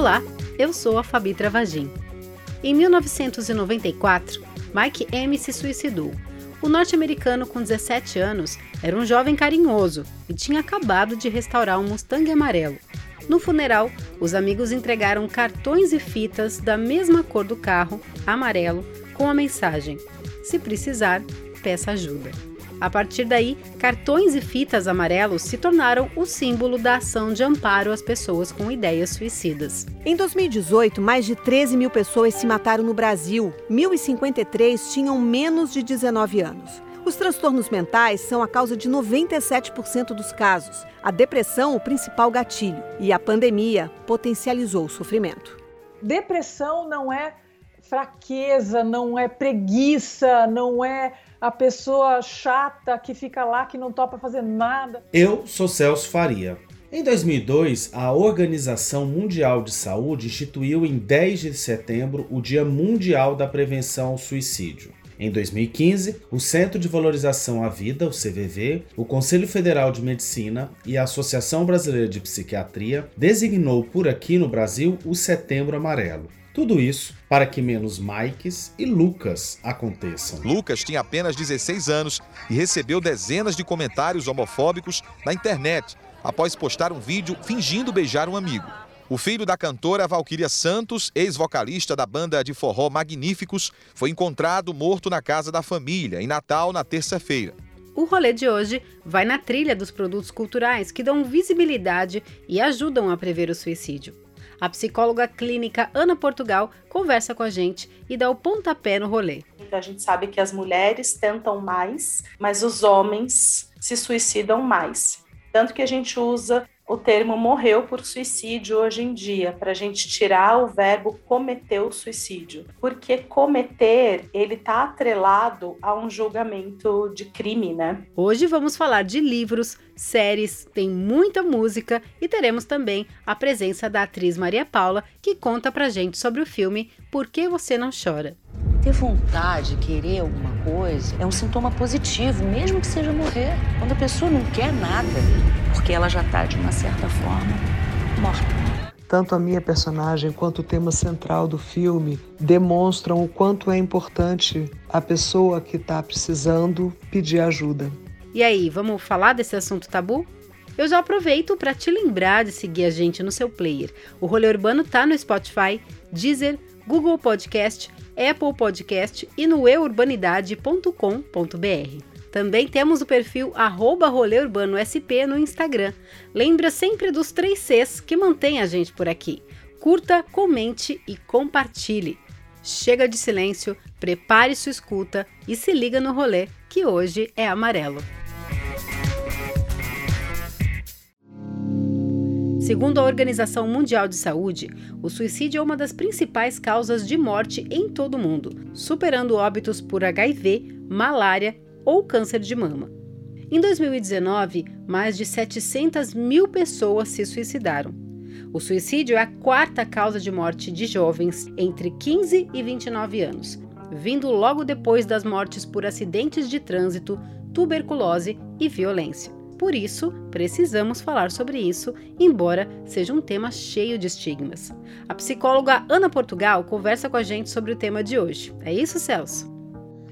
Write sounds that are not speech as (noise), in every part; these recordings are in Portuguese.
Olá, eu sou a Fabi Travagin. Em 1994, Mike M se suicidou. O norte-americano com 17 anos era um jovem carinhoso e tinha acabado de restaurar um Mustang amarelo. No funeral, os amigos entregaram cartões e fitas da mesma cor do carro, amarelo, com a mensagem: Se precisar, peça ajuda. A partir daí, cartões e fitas amarelos se tornaram o símbolo da ação de amparo às pessoas com ideias suicidas. Em 2018, mais de 13 mil pessoas se mataram no Brasil. 1.053 tinham menos de 19 anos. Os transtornos mentais são a causa de 97% dos casos. A depressão, o principal gatilho. E a pandemia potencializou o sofrimento. Depressão não é fraqueza, não é preguiça, não é a pessoa chata que fica lá, que não topa fazer nada. Eu sou Celso Faria. Em 2002, a Organização Mundial de Saúde instituiu em 10 de setembro o Dia Mundial da Prevenção ao Suicídio. Em 2015, o Centro de Valorização à Vida, o CVV, o Conselho Federal de Medicina e a Associação Brasileira de Psiquiatria designou por aqui no Brasil o Setembro Amarelo. Tudo isso para que menos Mikes e Lucas aconteçam. Lucas tinha apenas 16 anos e recebeu dezenas de comentários homofóbicos na internet após postar um vídeo fingindo beijar um amigo. O filho da cantora Valquíria Santos, ex-vocalista da banda de forró Magníficos, foi encontrado morto na casa da família em Natal na terça-feira. O rolê de hoje vai na trilha dos produtos culturais que dão visibilidade e ajudam a prever o suicídio. A psicóloga clínica Ana Portugal conversa com a gente e dá o pontapé no rolê. Então a gente sabe que as mulheres tentam mais, mas os homens se suicidam mais. Tanto que a gente usa o termo morreu por suicídio hoje em dia, para a gente tirar o verbo cometer o suicídio. Porque cometer, ele está atrelado a um julgamento de crime, né? Hoje vamos falar de livros, séries, tem muita música e teremos também a presença da atriz Maria Paula, que conta pra gente sobre o filme Por que Você Não Chora. Ter vontade, querer alguma coisa, é um sintoma positivo, mesmo que seja morrer. Quando a pessoa não quer nada, porque ela já está, de uma certa forma, morta. Tanto a minha personagem quanto o tema central do filme demonstram o quanto é importante a pessoa que está precisando pedir ajuda. E aí, vamos falar desse assunto tabu? Eu já aproveito para te lembrar de seguir a gente no seu player. O Rolê Urbano tá no Spotify, Deezer, Google Podcast Apple Podcast e no eurbanidade.com.br. Também temos o perfil arroba SP no Instagram. Lembra sempre dos três Cs que mantém a gente por aqui. Curta, comente e compartilhe. Chega de silêncio, prepare sua escuta e se liga no rolê, que hoje é amarelo. Segundo a Organização Mundial de Saúde, o suicídio é uma das principais causas de morte em todo o mundo, superando óbitos por HIV, malária ou câncer de mama. Em 2019, mais de 700 mil pessoas se suicidaram. O suicídio é a quarta causa de morte de jovens entre 15 e 29 anos, vindo logo depois das mortes por acidentes de trânsito, tuberculose e violência. Por isso, precisamos falar sobre isso, embora seja um tema cheio de estigmas. A psicóloga Ana Portugal conversa com a gente sobre o tema de hoje. É isso, Celso?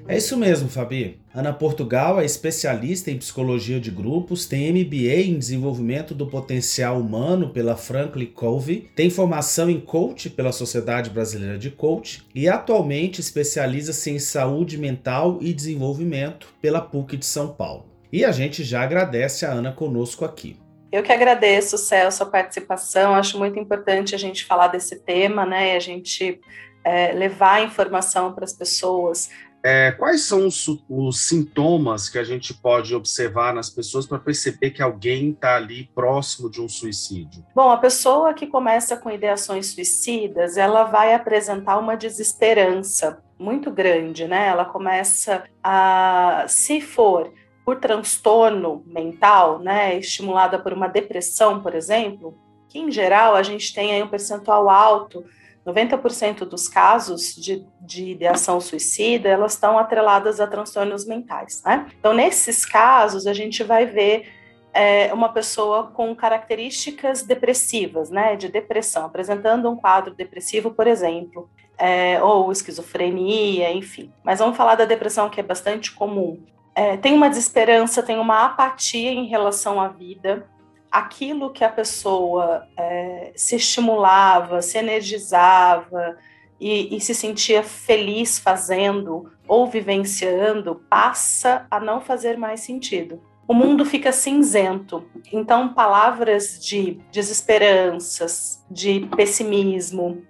É isso mesmo, Fabi. Ana Portugal é especialista em psicologia de grupos, tem MBA em desenvolvimento do potencial humano pela Franklin Covey, tem formação em coach pela Sociedade Brasileira de Coach e atualmente especializa-se em saúde mental e desenvolvimento pela PUC de São Paulo. E a gente já agradece a Ana conosco aqui. Eu que agradeço, Celso, a participação. Acho muito importante a gente falar desse tema, né? E a gente é, levar a informação para as pessoas. É, quais são os, os, sintomas que a gente pode observar nas pessoas para perceber que alguém está ali próximo de um suicídio? Bom, a pessoa que começa com ideações suicidas, ela vai apresentar uma desesperança muito grande, né? Ela começa a, se for por transtorno mental, né, estimulada por uma depressão, por exemplo, que em geral a gente tem aí um percentual alto, 90% dos casos de, de ideação suicida, elas estão atreladas a transtornos mentais, né? Então, nesses casos, a gente vai ver é, uma pessoa com características depressivas, né, de depressão, apresentando um quadro depressivo, por exemplo, é, ou esquizofrenia, enfim. Mas vamos falar da depressão, que é bastante comum. É, tem uma desesperança, tem uma apatia em relação à vida. Aquilo que a pessoa é, se estimulava, se energizava e, e se sentia feliz fazendo ou vivenciando passa a não fazer mais sentido o mundo fica cinzento. Então, palavras de desesperanças, de pessimismo,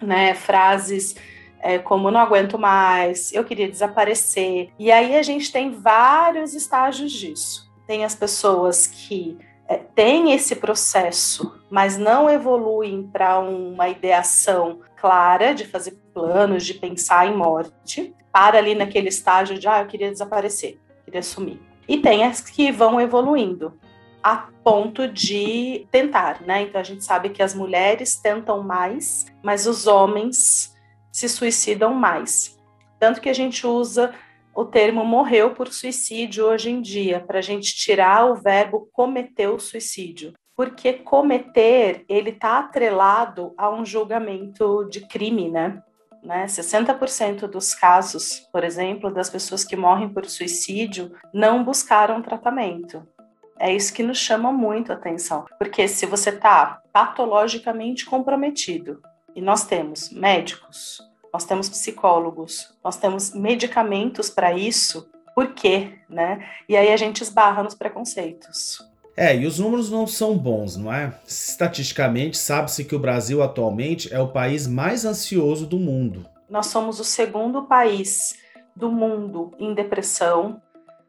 né, frases é, como não aguento mais, eu queria desaparecer. E aí a gente tem vários estágios disso. Tem as pessoas que é, têm esse processo, mas não evoluem para uma ideação clara de fazer planos, de pensar em morte, para ali naquele estágio de ah, eu queria desaparecer, queria sumir. E tem as que vão evoluindo a ponto de tentar, né? Então a gente sabe que as mulheres tentam mais, mas os homens se suicidam mais. Tanto que a gente usa o termo morreu por suicídio hoje em dia, para a gente tirar o verbo cometer o suicídio. Porque cometer, ele está atrelado a um julgamento de crime, né? Né? 60% dos casos, por exemplo, das pessoas que morrem por suicídio não buscaram tratamento. É isso que nos chama muito a atenção, porque se você está patologicamente comprometido, e nós temos médicos, nós temos psicólogos, nós temos medicamentos para isso, por quê? Né? E aí a gente esbarra nos preconceitos. É, e os números não são bons, não é? Estatisticamente, sabe-se que o Brasil atualmente é o país mais ansioso do mundo. Nós somos o segundo país do mundo em depressão.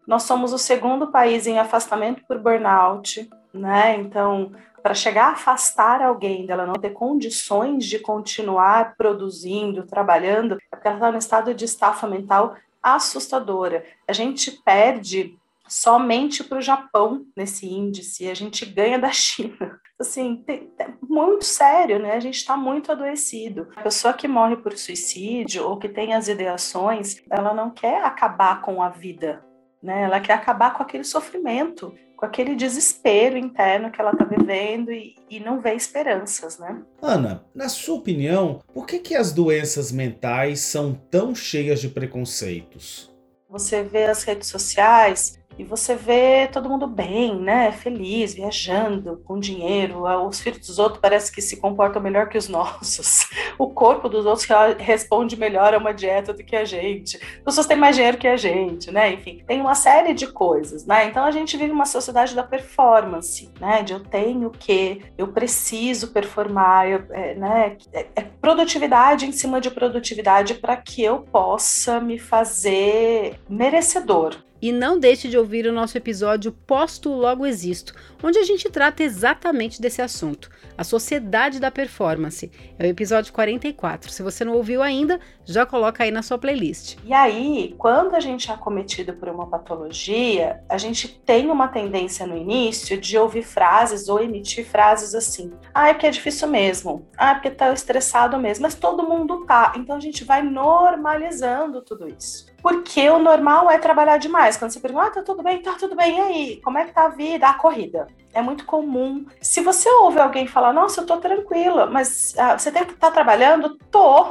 Nós somos o segundo país em afastamento por burnout, né? Então, para chegar a afastar alguém dela não ter condições de continuar produzindo, trabalhando, é porque ela está no estado de estafa mental assustadora. A gente perde somente para o Japão nesse índice, a gente ganha da China. (laughs) Assim, tem, é muito sério, né? A gente está muito adoecido. A pessoa que morre por suicídio ou que tem as ideações, ela não quer acabar com a vida, né? Ela quer acabar com aquele sofrimento, com aquele desespero interno que ela está vivendo e, e, não vê esperanças, né? Ana, na sua opinião, por que, que as doenças mentais são tão cheias de preconceitos? Você vê as redes sociais, e você vê todo mundo bem, né? Feliz, viajando, com dinheiro. Ah, os filhos dos outros parece que se comportam melhor que os nossos. (laughs) O corpo dos outros responde melhor a uma dieta do que a gente. As pessoas têm mais dinheiro que a gente, né? Enfim, tem uma série de coisas, né? Então a gente vive uma sociedade da performance, né? De eu tenho que, eu preciso performar, eu, é, né? É, é produtividade em cima de produtividade para que eu possa me fazer merecedor e não deixe de ouvir o nosso episódio Posto Logo Existo, onde a gente trata exatamente desse assunto, a sociedade da performance. É o episódio 44. Se você não ouviu ainda, já coloca aí na sua playlist. E aí, quando a gente é acometido por uma patologia, a gente tem uma tendência no início de ouvir frases ou emitir frases assim: ah, é porque é difícil mesmo, ah, é porque tá estressado mesmo, mas todo mundo tá. Então a gente vai normalizando tudo isso. Porque o normal é trabalhar demais. Quando você pergunta, ah, tá tudo bem, tá tudo bem, e aí? Como é que tá a vida? A corrida. É muito comum. Se você ouve alguém falar, nossa, eu tô tranquila, mas ah, você tem que estar tá trabalhando? Tô.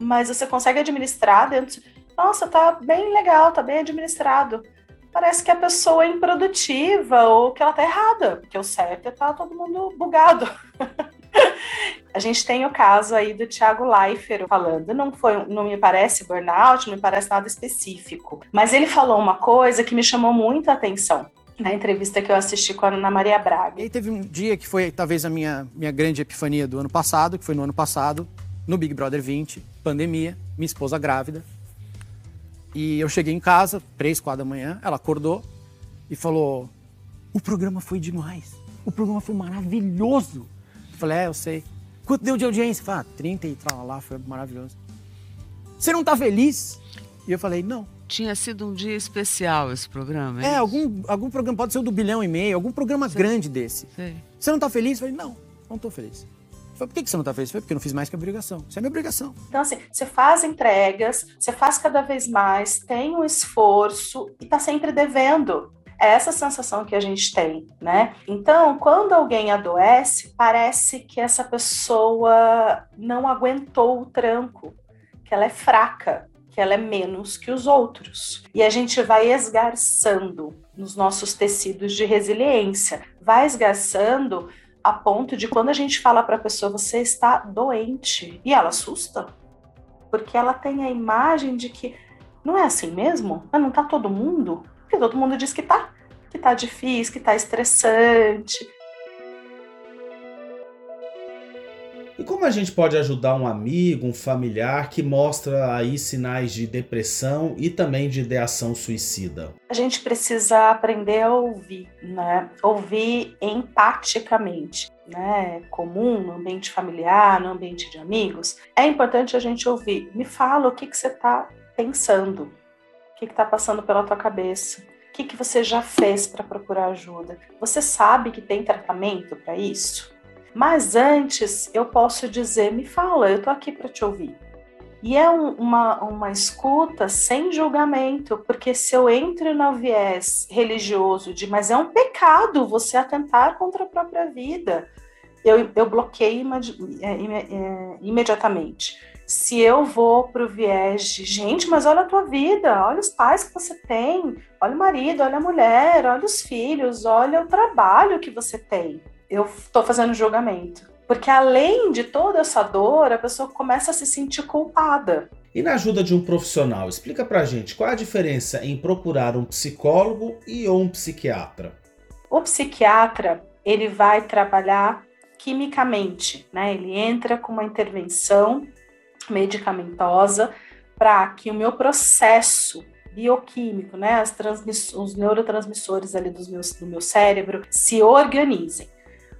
Mas você consegue administrar dentro. Nossa, tá bem legal, tá bem administrado. Parece que a pessoa é improdutiva ou que ela tá errada, porque o certo é tá todo mundo bugado. (laughs) A gente tem o caso aí do Thiago Leifert falando, não foi, não me parece burnout, não me parece nada específico, mas ele falou uma coisa que me chamou muito a atenção na entrevista que eu assisti com a Ana Maria Braga. E aí teve um dia que foi talvez a minha, minha grande epifania do ano passado, que foi no ano passado, no Big Brother 20, pandemia, minha esposa grávida. E eu cheguei em casa, três, quatro da manhã, ela acordou e falou: O programa foi demais. O programa foi maravilhoso. Eu falei: É, eu sei. Quanto deu de audiência? Falei, ah, 30 e tal, lá, foi maravilhoso. Você não tá feliz? E eu falei, não. Tinha sido um dia especial esse programa, é, é algum, algum programa, pode ser o do bilhão e meio, algum programa Sim. grande desse. Sim. Você não tá feliz? Eu falei, não, não tô feliz. Falei, por que você não tá feliz? Falei, porque eu não fiz mais que a obrigação. Isso é minha obrigação. Então, assim, você faz entregas, você faz cada vez mais, tem um esforço e tá sempre devendo. É essa sensação que a gente tem, né? Então, quando alguém adoece, parece que essa pessoa não aguentou o tranco, que ela é fraca, que ela é menos que os outros. E a gente vai esgarçando nos nossos tecidos de resiliência, vai esgarçando a ponto de quando a gente fala para a pessoa você está doente e ela assusta, porque ela tem a imagem de que não é assim mesmo? Mas não tá todo mundo? Porque todo mundo diz que tá, que tá difícil, que tá estressante. E como a gente pode ajudar um amigo, um familiar que mostra aí sinais de depressão e também de ideação suicida? A gente precisa aprender a ouvir, né? Ouvir empaticamente. Né, comum no ambiente familiar, no ambiente de amigos, é importante a gente ouvir. Me fala o que, que você está pensando, o que está passando pela tua cabeça, o que, que você já fez para procurar ajuda. Você sabe que tem tratamento para isso? Mas antes eu posso dizer, me fala, eu tô aqui para te ouvir. E é um, uma, uma escuta sem julgamento, porque se eu entro no viés religioso de, mas é um pecado você atentar contra a própria vida, eu, eu bloqueio é, é, imediatamente. Se eu vou para o viés de, gente, mas olha a tua vida, olha os pais que você tem, olha o marido, olha a mulher, olha os filhos, olha o trabalho que você tem eu estou fazendo julgamento. Porque além de toda essa dor, a pessoa começa a se sentir culpada. E na ajuda de um profissional, explica pra gente qual a diferença em procurar um psicólogo e ou um psiquiatra. O psiquiatra, ele vai trabalhar quimicamente, né? Ele entra com uma intervenção medicamentosa para que o meu processo bioquímico, né, as os neurotransmissores ali dos meus, do meu cérebro se organizem.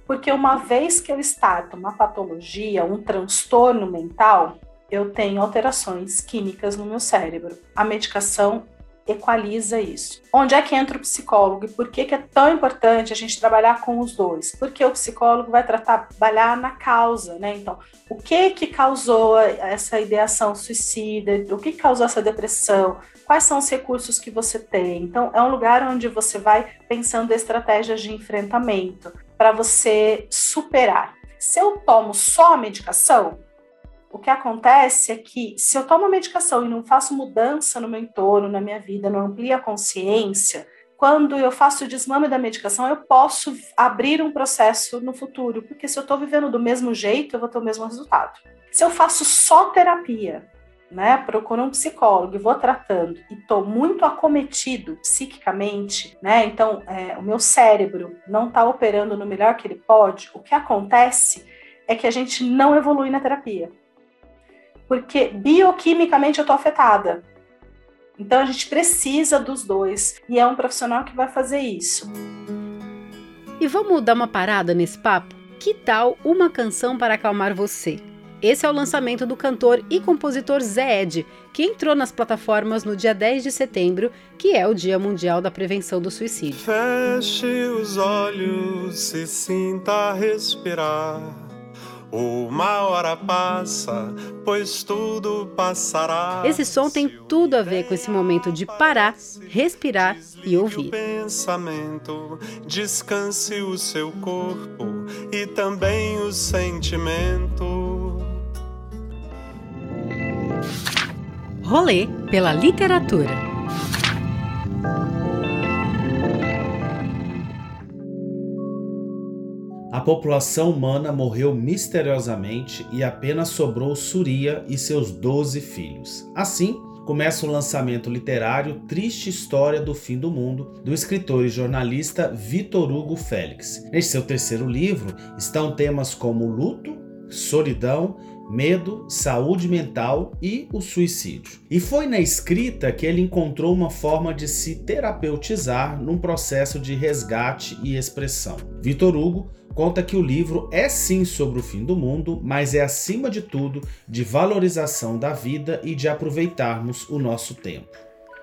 Porque uma vez que eu starto uma patologia, um transtorno mental, eu tenho alterações químicas no meu cérebro. A medicação equaliza isso. Onde é que entra o psicólogo e por que, que é tão importante a gente trabalhar com os dois? Porque o psicólogo vai tratar, trabalhar na causa, né? Então, o que que causou essa ideação suicida? O que causou essa depressão? Quais são os recursos que você tem? Então, é um lugar onde você vai pensando estratégias de enfrentamento para você superar. Se eu tomo só a medicação, o que acontece é que se eu tomo a medicação e não faço mudança no meu entorno, na minha vida, não amplia a consciência, quando eu faço o desmame da medicação, eu posso abrir um processo no futuro, porque se eu estou vivendo do mesmo jeito, eu vou ter o mesmo resultado. Se eu faço só terapia, né, procuro um psicólogo e vou tratando e estou muito acometido psiquicamente, né, então é, o meu cérebro não está operando no melhor que ele pode, o que acontece é que a gente não evolui na terapia. Porque bioquimicamente eu estou afetada. Então a gente precisa dos dois e é um profissional que vai fazer isso. E vamos dar uma parada nesse papo? Que tal uma canção para acalmar você? Esse é o lançamento do cantor e compositor Zé Ed, que entrou nas plataformas no dia 10 de setembro, que é o Dia Mundial da Prevenção do Suicídio. Feche os olhos, se sinta respirar. Uma hora passa, pois tudo passará. Esse som tem tudo a ver com esse momento de parar, respirar e ouvir. pensamento, descanse o seu corpo e também o sentimento. Rolê pela literatura. A população humana morreu misteriosamente e apenas sobrou Suria e seus 12 filhos. Assim, começa o lançamento literário Triste História do Fim do Mundo, do escritor e jornalista Vitor Hugo Félix. Neste seu terceiro livro estão temas como luto, solidão medo, saúde mental e o suicídio. E foi na escrita que ele encontrou uma forma de se terapeutizar num processo de resgate e expressão. Vitor Hugo conta que o livro é sim sobre o fim do mundo, mas é acima de tudo de valorização da vida e de aproveitarmos o nosso tempo.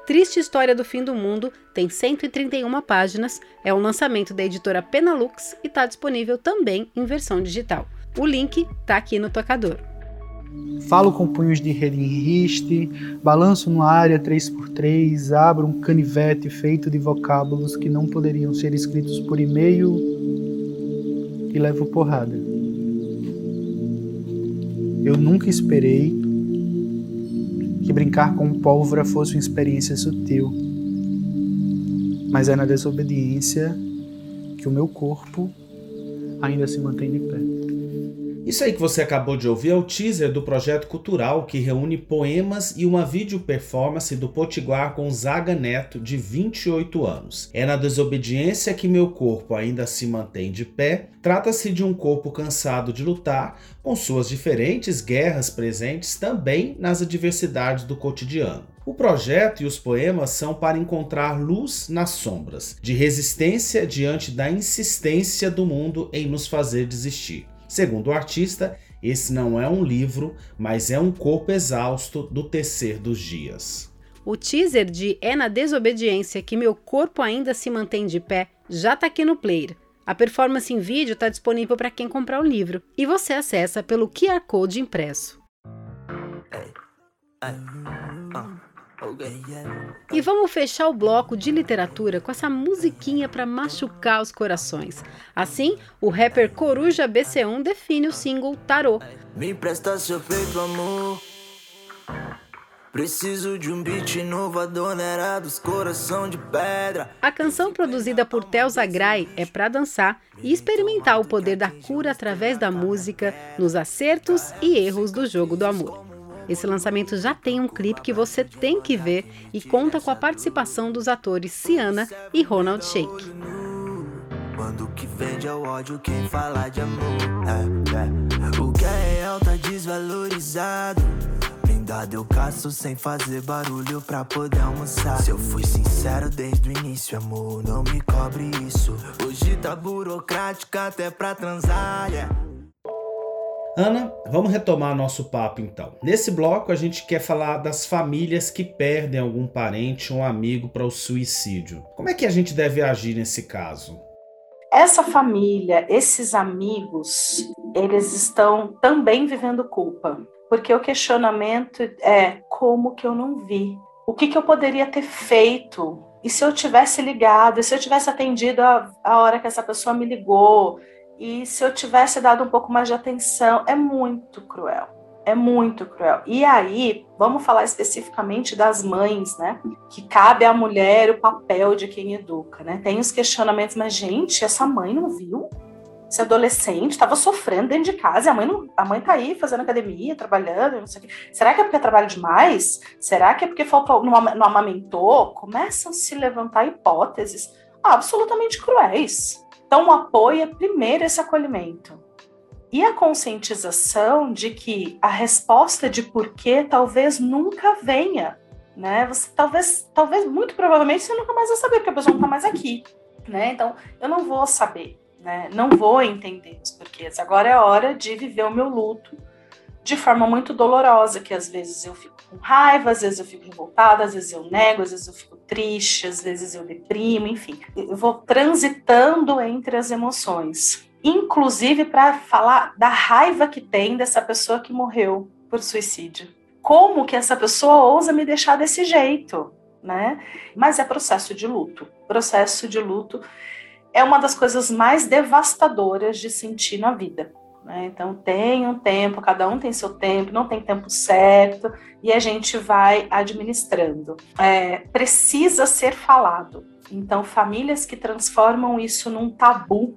Triste História do Fim do Mundo tem 131 páginas, é um lançamento da editora Penalux e está disponível também em versão digital. O link está aqui no tocador. Falo com punhos de rede em riste, balanço numa área 3x3, abro um canivete feito de vocábulos que não poderiam ser escritos por e-mail e levo porrada. Eu nunca esperei que brincar com pólvora fosse uma experiência sutil, mas é na desobediência que o meu corpo ainda se mantém de pé. Isso aí que você acabou de ouvir é o teaser do projeto cultural que reúne poemas e uma vídeo performance do Potiguar Gonzaga Neto, de 28 anos. É na desobediência que meu corpo ainda se mantém de pé. Trata-se de um corpo cansado de lutar, com suas diferentes guerras presentes também nas adversidades do cotidiano. O projeto e os poemas são para encontrar luz nas sombras, de resistência diante da insistência do mundo em nos fazer desistir. Segundo o artista, esse não é um livro, mas é um corpo exausto do tecer dos dias. O teaser de É na Desobediência que meu corpo ainda se mantém de pé já está aqui no player. A performance em vídeo está disponível para quem comprar o livro e você acessa pelo QR Code impresso. E vamos fechar o bloco de literatura com essa musiquinha para machucar os corações. Assim, o rapper Coruja BC1 define o single Tarô. Me empresta seu peito, amor. Preciso de um beat inovador, era dos coração de pedra. A canção produzida por Theo Zagrai é para dançar e experimentar o poder da cura através da música, nos acertos e erros do jogo do amor. Esse lançamento já tem um clipe que você tem que ver e conta com a participação dos atores Ciana e Ronald Shake. Quando que vende é o ódio, quem fala de amor. É, é. O que é real tá desvalorizado. Blindado eu caço sem fazer barulho pra poder almoçar. Se eu fui sincero desde o início, amor, não me cobre isso. Hoje tá burocrática até pra transar, yeah. Ana, vamos retomar nosso papo então. Nesse bloco a gente quer falar das famílias que perdem algum parente ou um amigo para o suicídio. Como é que a gente deve agir nesse caso? Essa família, esses amigos, eles estão também vivendo culpa, porque o questionamento é como que eu não vi? O que, que eu poderia ter feito? E se eu tivesse ligado? E se eu tivesse atendido a, a hora que essa pessoa me ligou? E se eu tivesse dado um pouco mais de atenção, é muito cruel. É muito cruel. E aí, vamos falar especificamente das mães, né? Que cabe à mulher o papel de quem educa, né? Tem os questionamentos, mas gente, essa mãe não viu? Esse adolescente estava sofrendo dentro de casa, e a mãe não, a mãe tá aí fazendo academia, trabalhando, não sei o quê. Será que é porque trabalha demais? Será que é porque faltou, não, não amamentou? Começam a se levantar hipóteses absolutamente cruéis. Então, o apoio é primeiro esse acolhimento. E a conscientização de que a resposta de porquê talvez nunca venha, né? Você talvez, talvez, muito provavelmente, você nunca mais vai saber, porque a pessoa não está mais aqui, né? Então, eu não vou saber, né? Não vou entender os porquês. Agora é hora de viver o meu luto de forma muito dolorosa, que às vezes eu fico com raiva, às vezes eu fico revoltada, às vezes eu nego, às vezes eu fico triste, às vezes eu deprimo, enfim. Eu vou transitando entre as emoções. Inclusive para falar da raiva que tem dessa pessoa que morreu por suicídio. Como que essa pessoa ousa me deixar desse jeito, né? Mas é processo de luto. Processo de luto é uma das coisas mais devastadoras de sentir na vida. Né? Então, tem um tempo, cada um tem seu tempo, não tem tempo certo, e a gente vai administrando. É, precisa ser falado. Então, famílias que transformam isso num tabu,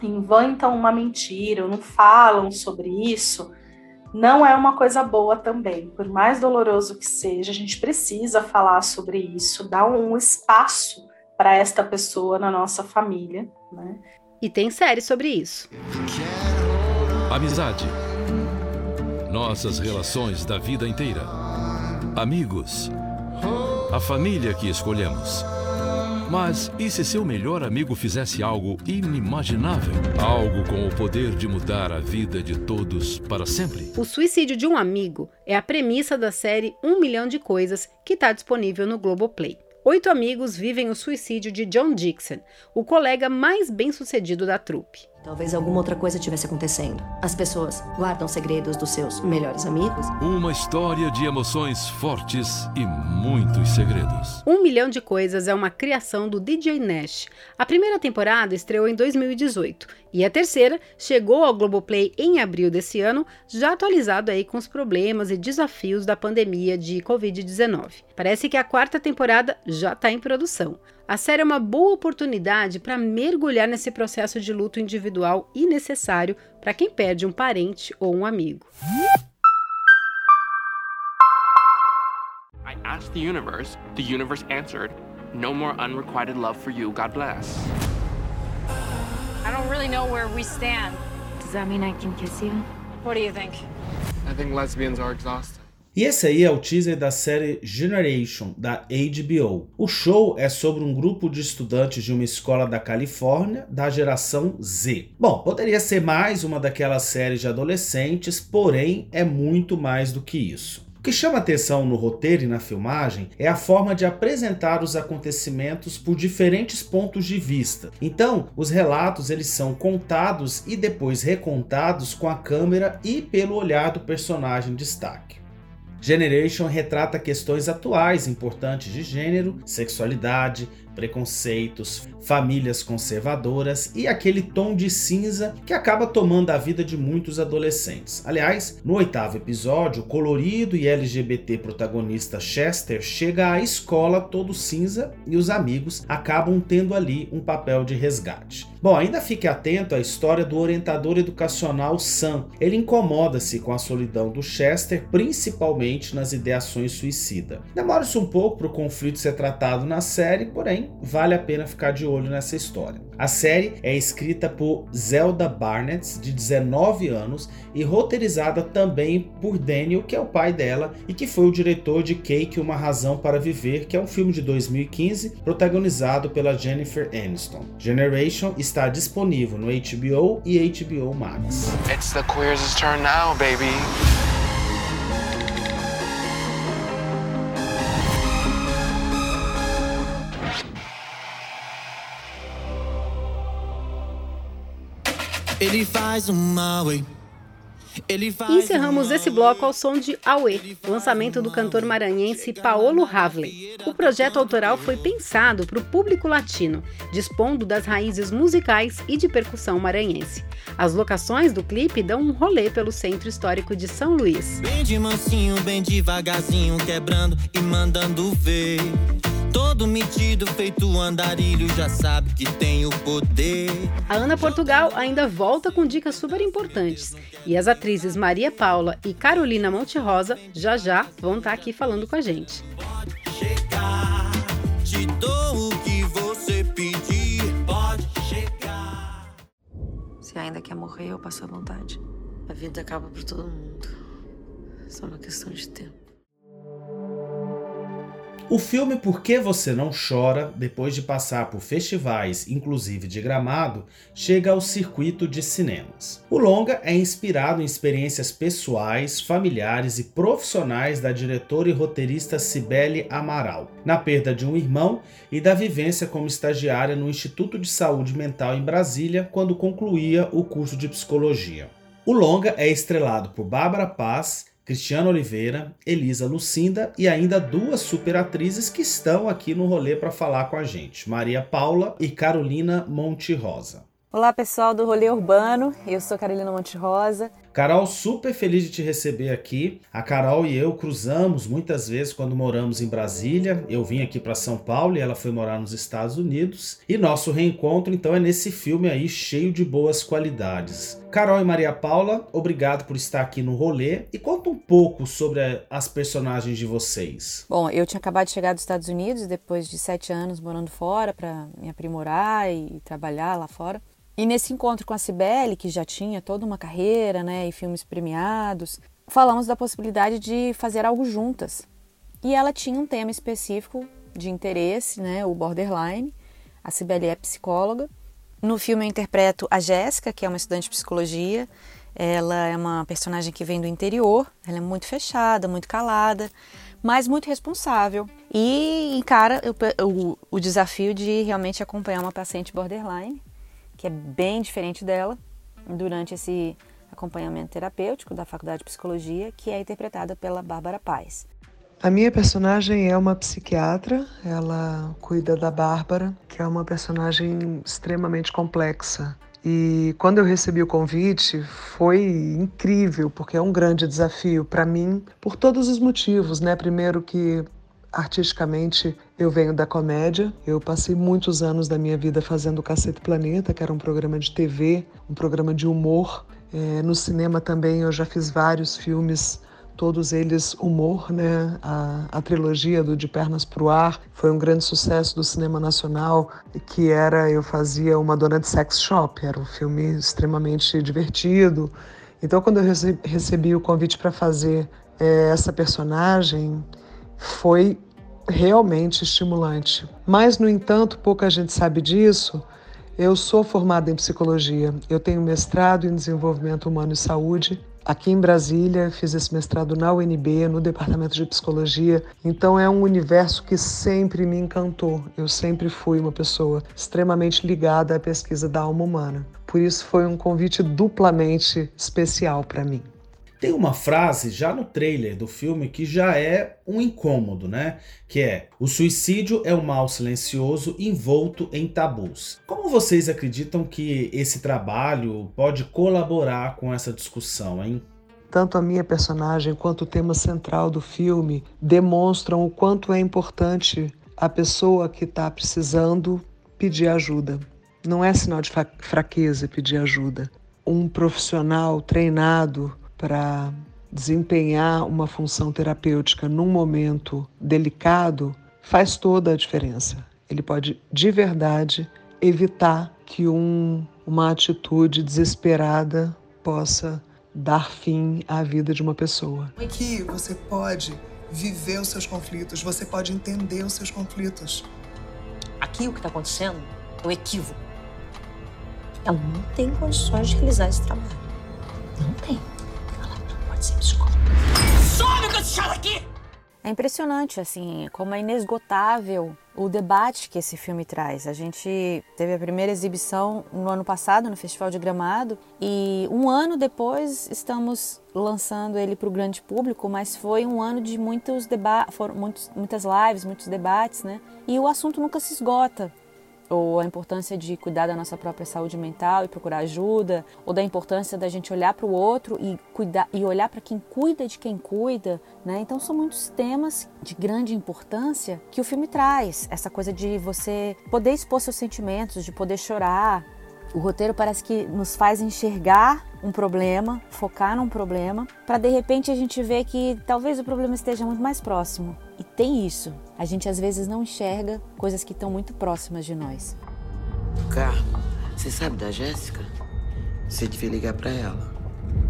inventam uma mentira, ou não falam sobre isso, não é uma coisa boa também. Por mais doloroso que seja, a gente precisa falar sobre isso, dar um espaço para esta pessoa na nossa família. Né? E tem série sobre isso. Amizade. Nossas relações da vida inteira. Amigos. A família que escolhemos. Mas e se seu melhor amigo fizesse algo inimaginável? Algo com o poder de mudar a vida de todos para sempre? O suicídio de um amigo é a premissa da série Um Milhão de Coisas que está disponível no Globoplay. Oito amigos vivem o suicídio de John Dixon, o colega mais bem sucedido da trupe. Talvez alguma outra coisa tivesse acontecendo. As pessoas guardam segredos dos seus melhores amigos. Uma história de emoções fortes e muitos segredos. Um Milhão de Coisas é uma criação do DJ Nash. A primeira temporada estreou em 2018 e a terceira chegou ao Globoplay em abril desse ano, já atualizado aí com os problemas e desafios da pandemia de Covid-19. Parece que a quarta temporada já está em produção. A série é uma boa oportunidade para mergulhar nesse processo de luto individual e necessário para quem perde um parente ou um amigo. I asked the universe, the universe answered, no more unrequited love for you, God bless. I don't really know where we stand. Does that mean I can kiss you? What do you think? I think lesbians are exhausted. E esse aí é o teaser da série Generation, da HBO. O show é sobre um grupo de estudantes de uma escola da Califórnia da geração Z. Bom, poderia ser mais uma daquelas séries de adolescentes, porém é muito mais do que isso. O que chama atenção no roteiro e na filmagem é a forma de apresentar os acontecimentos por diferentes pontos de vista. Então, os relatos eles são contados e depois recontados com a câmera e pelo olhar do personagem de destaque. Generation retrata questões atuais importantes de gênero, sexualidade, preconceitos, famílias conservadoras e aquele tom de cinza que acaba tomando a vida de muitos adolescentes. Aliás, no oitavo episódio, o colorido e LGBT protagonista Chester chega à escola todo cinza e os amigos acabam tendo ali um papel de resgate. Bom, ainda fique atento à história do orientador educacional Sam. Ele incomoda-se com a solidão do Chester, principalmente nas ideações suicida. Demora-se um pouco para o conflito ser tratado na série, porém vale a pena ficar de olho nessa história. A série é escrita por Zelda Barnett, de 19 anos, e roteirizada também por Daniel, que é o pai dela e que foi o diretor de Cake Uma Razão para Viver, que é um filme de 2015 protagonizado pela Jennifer Aniston. Generation está disponível no HBO e HBO Max. It's the queers' turn now, baby. Ele faz Encerramos esse bloco ao som de Aue, lançamento do cantor maranhense Paolo Havley. O projeto autoral foi pensado para o público latino, dispondo das raízes musicais e de percussão maranhense. As locações do clipe dão um rolê pelo centro histórico de São Luís. Bem de mansinho, bem devagarzinho, quebrando e mandando ver. Todo metido, feito andarilho, já sabe que tem o poder. A Ana Portugal ainda volta com dicas super importantes. E as atrizes Maria Paula e Carolina Monte Rosa já já vão estar aqui falando com a gente. Chegar, te dou o que você pedir, pode chegar. Se ainda quer morrer, eu passo à vontade. A vida acaba por todo mundo. Só uma questão de tempo. O filme Por que Você Não Chora, depois de passar por festivais, inclusive de Gramado, chega ao circuito de cinemas. O longa é inspirado em experiências pessoais, familiares e profissionais da diretora e roteirista Cibele Amaral, na perda de um irmão e da vivência como estagiária no Instituto de Saúde Mental em Brasília quando concluía o curso de psicologia. O longa é estrelado por Bárbara Paz, Cristiano Oliveira, Elisa Lucinda e ainda duas superatrizes que estão aqui no rolê para falar com a gente, Maria Paula e Carolina Monte Rosa. Olá pessoal do Rolê Urbano, eu sou Carolina Monte Rosa. Carol, super feliz de te receber aqui. A Carol e eu cruzamos muitas vezes quando moramos em Brasília. Eu vim aqui para São Paulo e ela foi morar nos Estados Unidos. E nosso reencontro então é nesse filme aí cheio de boas qualidades. Carol e Maria Paula, obrigado por estar aqui no rolê e conta um pouco sobre as personagens de vocês. Bom, eu tinha acabado de chegar dos Estados Unidos depois de sete anos morando fora para me aprimorar e trabalhar lá fora. E nesse encontro com a Cibele, que já tinha toda uma carreira, né, e filmes premiados, falamos da possibilidade de fazer algo juntas. E ela tinha um tema específico de interesse, né, o borderline. A Cibele é psicóloga. No filme eu interpreto a Jéssica, que é uma estudante de psicologia. Ela é uma personagem que vem do interior, ela é muito fechada, muito calada, mas muito responsável. E encara o, o, o desafio de realmente acompanhar uma paciente borderline que é bem diferente dela, durante esse acompanhamento terapêutico da Faculdade de Psicologia, que é interpretada pela Bárbara Paz. A minha personagem é uma psiquiatra, ela cuida da Bárbara, que é uma personagem extremamente complexa. E quando eu recebi o convite, foi incrível, porque é um grande desafio para mim, por todos os motivos, né? Primeiro que artisticamente eu venho da comédia. Eu passei muitos anos da minha vida fazendo Cacete Planeta, que era um programa de TV, um programa de humor. É, no cinema também eu já fiz vários filmes todos eles humor, né? A, a trilogia do De Pernas pro Ar foi um grande sucesso do cinema nacional, que era eu fazia uma dona de sex shop, era um filme extremamente divertido. Então, quando eu recebi o convite para fazer é, essa personagem, foi realmente estimulante. Mas, no entanto, pouca gente sabe disso. Eu sou formada em psicologia. Eu tenho mestrado em desenvolvimento humano e saúde aqui em Brasília, fiz esse mestrado na UNB, no Departamento de Psicologia. Então é um universo que sempre me encantou. Eu sempre fui uma pessoa extremamente ligada à pesquisa da alma humana. Por isso foi um convite duplamente especial para mim. Tem uma frase já no trailer do filme que já é um incômodo, né? Que é: o suicídio é um mal silencioso envolto em tabus. Como vocês acreditam que esse trabalho pode colaborar com essa discussão, hein? Tanto a minha personagem quanto o tema central do filme demonstram o quanto é importante a pessoa que está precisando pedir ajuda. Não é sinal de fraqueza pedir ajuda. Um profissional treinado para desempenhar uma função terapêutica num momento delicado faz toda a diferença. Ele pode de verdade evitar que um, uma atitude desesperada possa dar fim à vida de uma pessoa. Aqui você pode viver os seus conflitos, você pode entender os seus conflitos. Aqui o que está acontecendo é um equívoco. Ela não tem condições de realizar esse trabalho. Não tem Some com esse chave aqui! É impressionante, assim, como é inesgotável o debate que esse filme traz. A gente teve a primeira exibição no ano passado, no Festival de Gramado, e um ano depois estamos lançando ele para o grande público, mas foi um ano de muitos debates, foram muitos, muitas lives, muitos debates, né? E o assunto nunca se esgota ou a importância de cuidar da nossa própria saúde mental e procurar ajuda, ou da importância da gente olhar para o outro e cuidar e olhar para quem cuida de quem cuida, né? Então são muitos temas de grande importância que o filme traz, essa coisa de você poder expor seus sentimentos, de poder chorar. O roteiro parece que nos faz enxergar um problema, focar num problema, para de repente a gente ver que talvez o problema esteja muito mais próximo. E tem isso. A gente às vezes não enxerga coisas que estão muito próximas de nós. Carmo, você sabe da Jéssica? Você devia ligar para ela.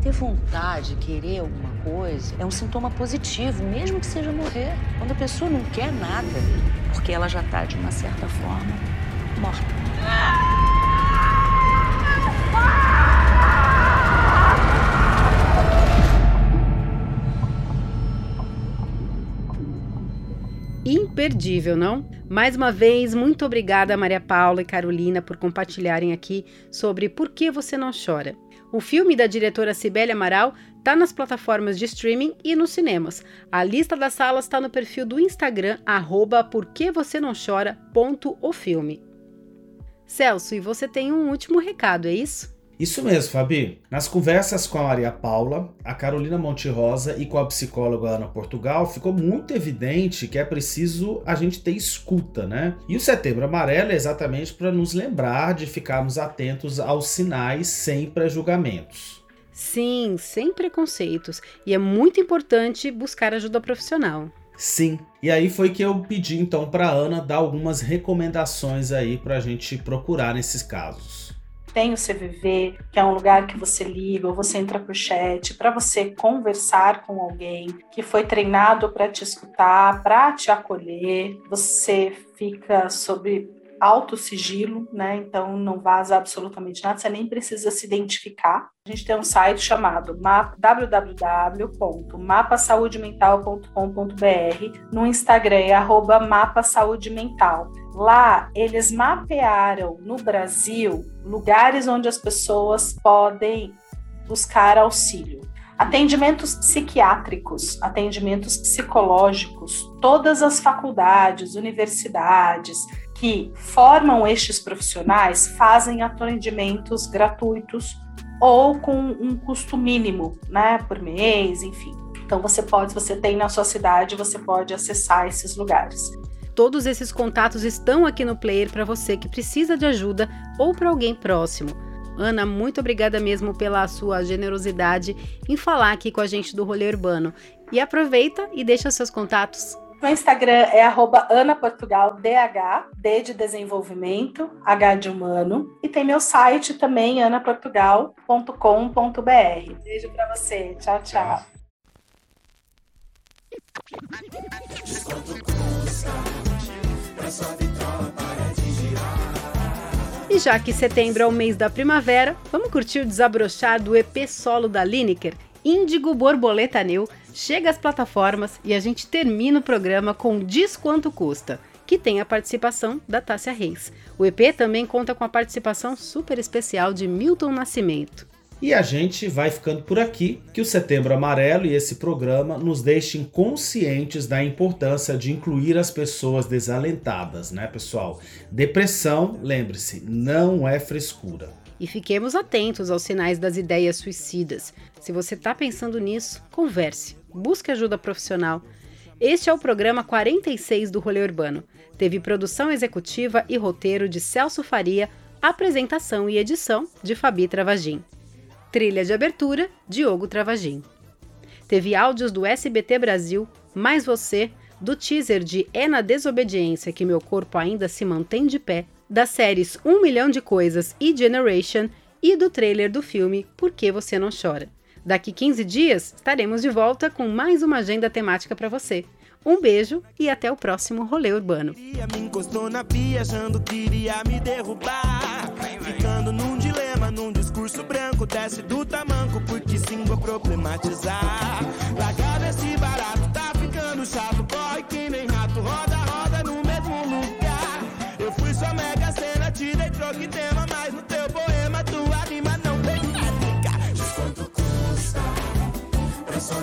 Ter vontade, querer alguma coisa, é um sintoma positivo, mesmo que seja morrer. Quando a pessoa não quer nada, porque ela já está, de uma certa forma, morta. Imperdível, não? Mais uma vez, muito obrigada Maria Paula e Carolina por compartilharem aqui sobre Por que você não chora. O filme da diretora Cibele Amaral está nas plataformas de streaming e nos cinemas. A lista das salas está no perfil do Instagram, arroba porquevocênãochora.ofilme. Celso, e você tem um último recado, é isso? Isso mesmo, Fabi. Nas conversas com a Maria Paula, a Carolina Monterosa e com a psicóloga Ana Portugal, ficou muito evidente que é preciso a gente ter escuta, né? E o Setembro Amarelo é exatamente para nos lembrar de ficarmos atentos aos sinais sem pré-julgamentos. Sim, sem preconceitos. E é muito importante buscar ajuda profissional. Sim. E aí foi que eu pedi então para Ana dar algumas recomendações aí para a gente procurar nesses casos tem o CVV, que é um lugar que você liga ou você entra por chat para você conversar com alguém que foi treinado para te escutar, para te acolher. Você fica sob alto sigilo, né? Então não vaza absolutamente nada, você nem precisa se identificar. A gente tem um site chamado www.mapasaudemental.com.br. No Instagram é arroba Mapa Saúde Mental Lá, eles mapearam no Brasil lugares onde as pessoas podem buscar auxílio. Atendimentos psiquiátricos, atendimentos psicológicos, todas as faculdades, universidades que formam estes profissionais fazem atendimentos gratuitos ou com um custo mínimo, né, por mês, enfim. Então você pode, se você tem na sua cidade, você pode acessar esses lugares. Todos esses contatos estão aqui no player para você que precisa de ajuda ou para alguém próximo. Ana, muito obrigada mesmo pela sua generosidade em falar aqui com a gente do rolê urbano. E aproveita e deixa seus contatos. Meu Instagram é @anaportugaldh, D de desenvolvimento, H de humano, e tem meu site também anaportugal.com.br. Beijo para você. Tchau, tchau. E já que setembro é o mês da primavera, vamos curtir o desabrochar do EP solo da Lineker, Índigo Borboleta New, chega às plataformas e a gente termina o programa com Diz Quanto Custa, que tem a participação da Tássia Reis. O EP também conta com a participação super especial de Milton Nascimento. E a gente vai ficando por aqui, que o Setembro Amarelo e esse programa nos deixem conscientes da importância de incluir as pessoas desalentadas, né, pessoal? Depressão, lembre-se, não é frescura. E fiquemos atentos aos sinais das ideias suicidas. Se você está pensando nisso, converse, busque ajuda profissional. Este é o programa 46 do Rolê Urbano. Teve produção executiva e roteiro de Celso Faria, apresentação e edição de Fabi Travagin. Trilha de abertura, Diogo Travagin. Teve áudios do SBT Brasil, Mais Você, do teaser de É na Desobediência que meu corpo ainda se mantém de pé, das séries Um Milhão de Coisas e Generation e do trailer do filme Por que Você Não Chora. Daqui 15 dias estaremos de volta com mais uma agenda temática para você. Um beijo e até o próximo Rolê Urbano. Me encostou na pia, achando que iria me derrubar. Ficando num dilema, num discurso branco. Desce do tamanco, porque sim vou problematizar. Largado esse barato, tá ficando chato. Corre que nem rato, roda, roda no mesmo lugar. Eu fui só mega cena, te dei troco e tema. Mas no teu poema, tua rima não tem métrica. Diz quanto custa pra sua